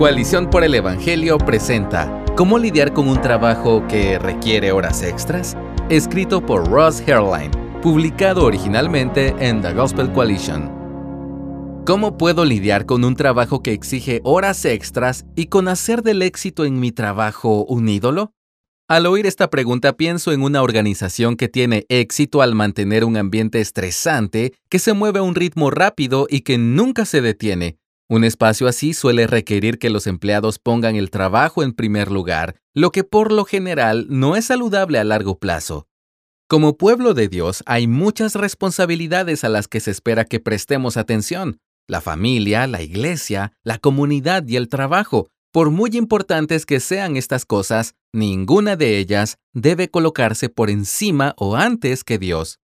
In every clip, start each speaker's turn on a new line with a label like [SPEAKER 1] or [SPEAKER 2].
[SPEAKER 1] Coalición por el Evangelio presenta ¿Cómo lidiar con un trabajo que requiere horas extras? Escrito por Ross Hairline, publicado originalmente en The Gospel Coalition. ¿Cómo puedo lidiar con un trabajo que exige horas extras y con hacer del éxito en mi trabajo un ídolo? Al oír esta pregunta pienso en una organización que tiene éxito al mantener un ambiente estresante, que se mueve a un ritmo rápido y que nunca se detiene, un espacio así suele requerir que los empleados pongan el trabajo en primer lugar, lo que por lo general no es saludable a largo plazo. Como pueblo de Dios hay muchas responsabilidades a las que se espera que prestemos atención. La familia, la iglesia, la comunidad y el trabajo. Por muy importantes que sean estas cosas, ninguna de ellas debe colocarse por encima o antes que Dios.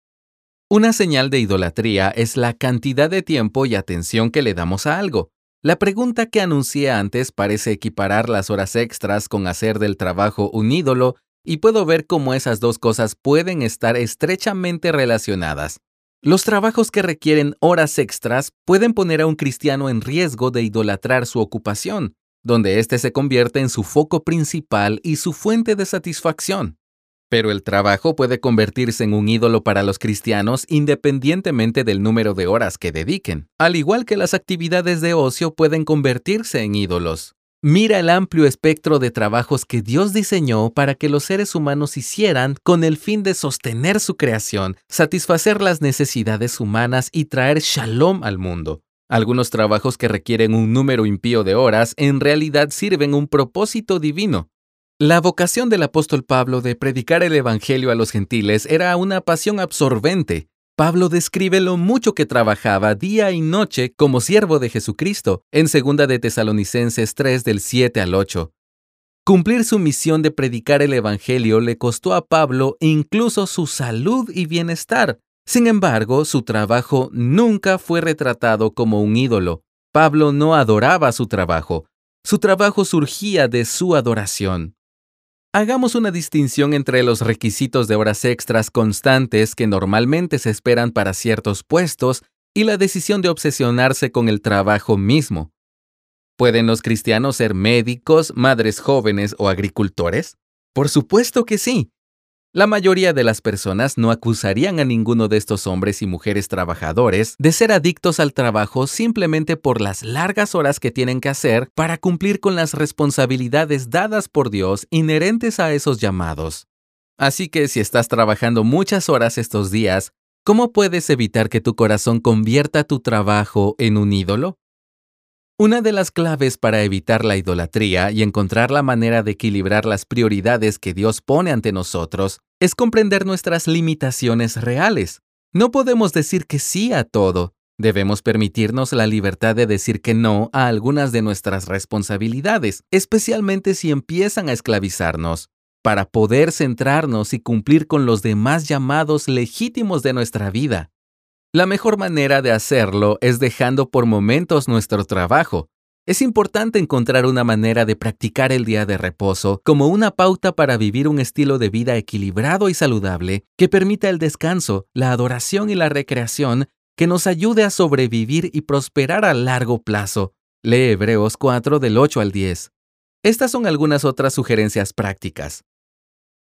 [SPEAKER 1] Una señal de idolatría es la cantidad de tiempo y atención que le damos a algo. La pregunta que anuncié antes parece equiparar las horas extras con hacer del trabajo un ídolo y puedo ver cómo esas dos cosas pueden estar estrechamente relacionadas. Los trabajos que requieren horas extras pueden poner a un cristiano en riesgo de idolatrar su ocupación, donde éste se convierte en su foco principal y su fuente de satisfacción. Pero el trabajo puede convertirse en un ídolo para los cristianos independientemente del número de horas que dediquen, al igual que las actividades de ocio pueden convertirse en ídolos. Mira el amplio espectro de trabajos que Dios diseñó para que los seres humanos hicieran con el fin de sostener su creación, satisfacer las necesidades humanas y traer shalom al mundo. Algunos trabajos que requieren un número impío de horas en realidad sirven un propósito divino, la vocación del apóstol Pablo de predicar el Evangelio a los gentiles era una pasión absorbente. Pablo describe lo mucho que trabajaba día y noche como siervo de Jesucristo en 2 de Tesalonicenses 3 del 7 al 8. Cumplir su misión de predicar el Evangelio le costó a Pablo incluso su salud y bienestar. Sin embargo, su trabajo nunca fue retratado como un ídolo. Pablo no adoraba su trabajo. Su trabajo surgía de su adoración. Hagamos una distinción entre los requisitos de horas extras constantes que normalmente se esperan para ciertos puestos y la decisión de obsesionarse con el trabajo mismo. ¿Pueden los cristianos ser médicos, madres jóvenes o agricultores? Por supuesto que sí. La mayoría de las personas no acusarían a ninguno de estos hombres y mujeres trabajadores de ser adictos al trabajo simplemente por las largas horas que tienen que hacer para cumplir con las responsabilidades dadas por Dios inherentes a esos llamados. Así que si estás trabajando muchas horas estos días, ¿cómo puedes evitar que tu corazón convierta tu trabajo en un ídolo? Una de las claves para evitar la idolatría y encontrar la manera de equilibrar las prioridades que Dios pone ante nosotros es comprender nuestras limitaciones reales. No podemos decir que sí a todo. Debemos permitirnos la libertad de decir que no a algunas de nuestras responsabilidades, especialmente si empiezan a esclavizarnos, para poder centrarnos y cumplir con los demás llamados legítimos de nuestra vida. La mejor manera de hacerlo es dejando por momentos nuestro trabajo. Es importante encontrar una manera de practicar el día de reposo como una pauta para vivir un estilo de vida equilibrado y saludable que permita el descanso, la adoración y la recreación que nos ayude a sobrevivir y prosperar a largo plazo. Lee Hebreos 4 del 8 al 10. Estas son algunas otras sugerencias prácticas.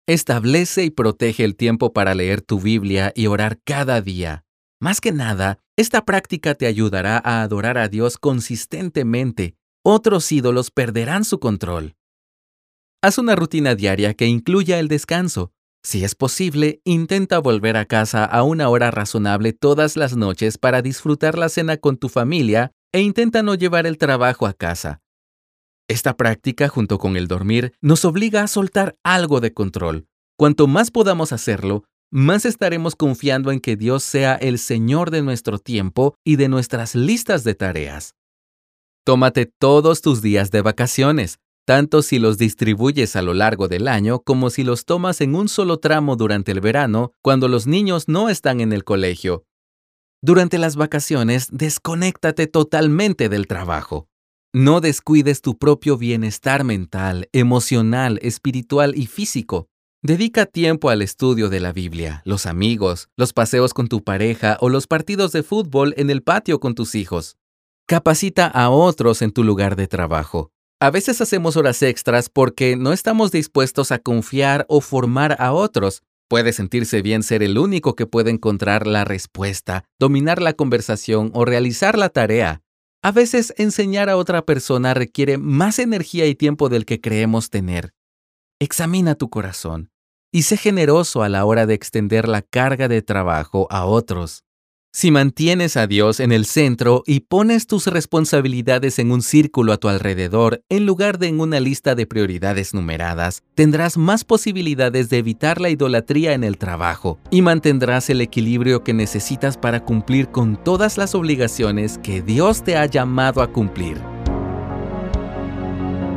[SPEAKER 1] Establece y protege el tiempo para leer tu Biblia y orar cada día. Más que nada, esta práctica te ayudará a adorar a Dios consistentemente. Otros ídolos perderán su control. Haz una rutina diaria que incluya el descanso. Si es posible, intenta volver a casa a una hora razonable todas las noches para disfrutar la cena con tu familia e intenta no llevar el trabajo a casa. Esta práctica, junto con el dormir, nos obliga a soltar algo de control. Cuanto más podamos hacerlo, más estaremos confiando en que Dios sea el Señor de nuestro tiempo y de nuestras listas de tareas. Tómate todos tus días de vacaciones, tanto si los distribuyes a lo largo del año como si los tomas en un solo tramo durante el verano cuando los niños no están en el colegio. Durante las vacaciones, desconéctate totalmente del trabajo. No descuides tu propio bienestar mental, emocional, espiritual y físico. Dedica tiempo al estudio de la Biblia, los amigos, los paseos con tu pareja o los partidos de fútbol en el patio con tus hijos. Capacita a otros en tu lugar de trabajo. A veces hacemos horas extras porque no estamos dispuestos a confiar o formar a otros. Puede sentirse bien ser el único que puede encontrar la respuesta, dominar la conversación o realizar la tarea. A veces enseñar a otra persona requiere más energía y tiempo del que creemos tener. Examina tu corazón y sé generoso a la hora de extender la carga de trabajo a otros. Si mantienes a Dios en el centro y pones tus responsabilidades en un círculo a tu alrededor en lugar de en una lista de prioridades numeradas, tendrás más posibilidades de evitar la idolatría en el trabajo y mantendrás el equilibrio que necesitas para cumplir con todas las obligaciones que Dios te ha llamado a cumplir.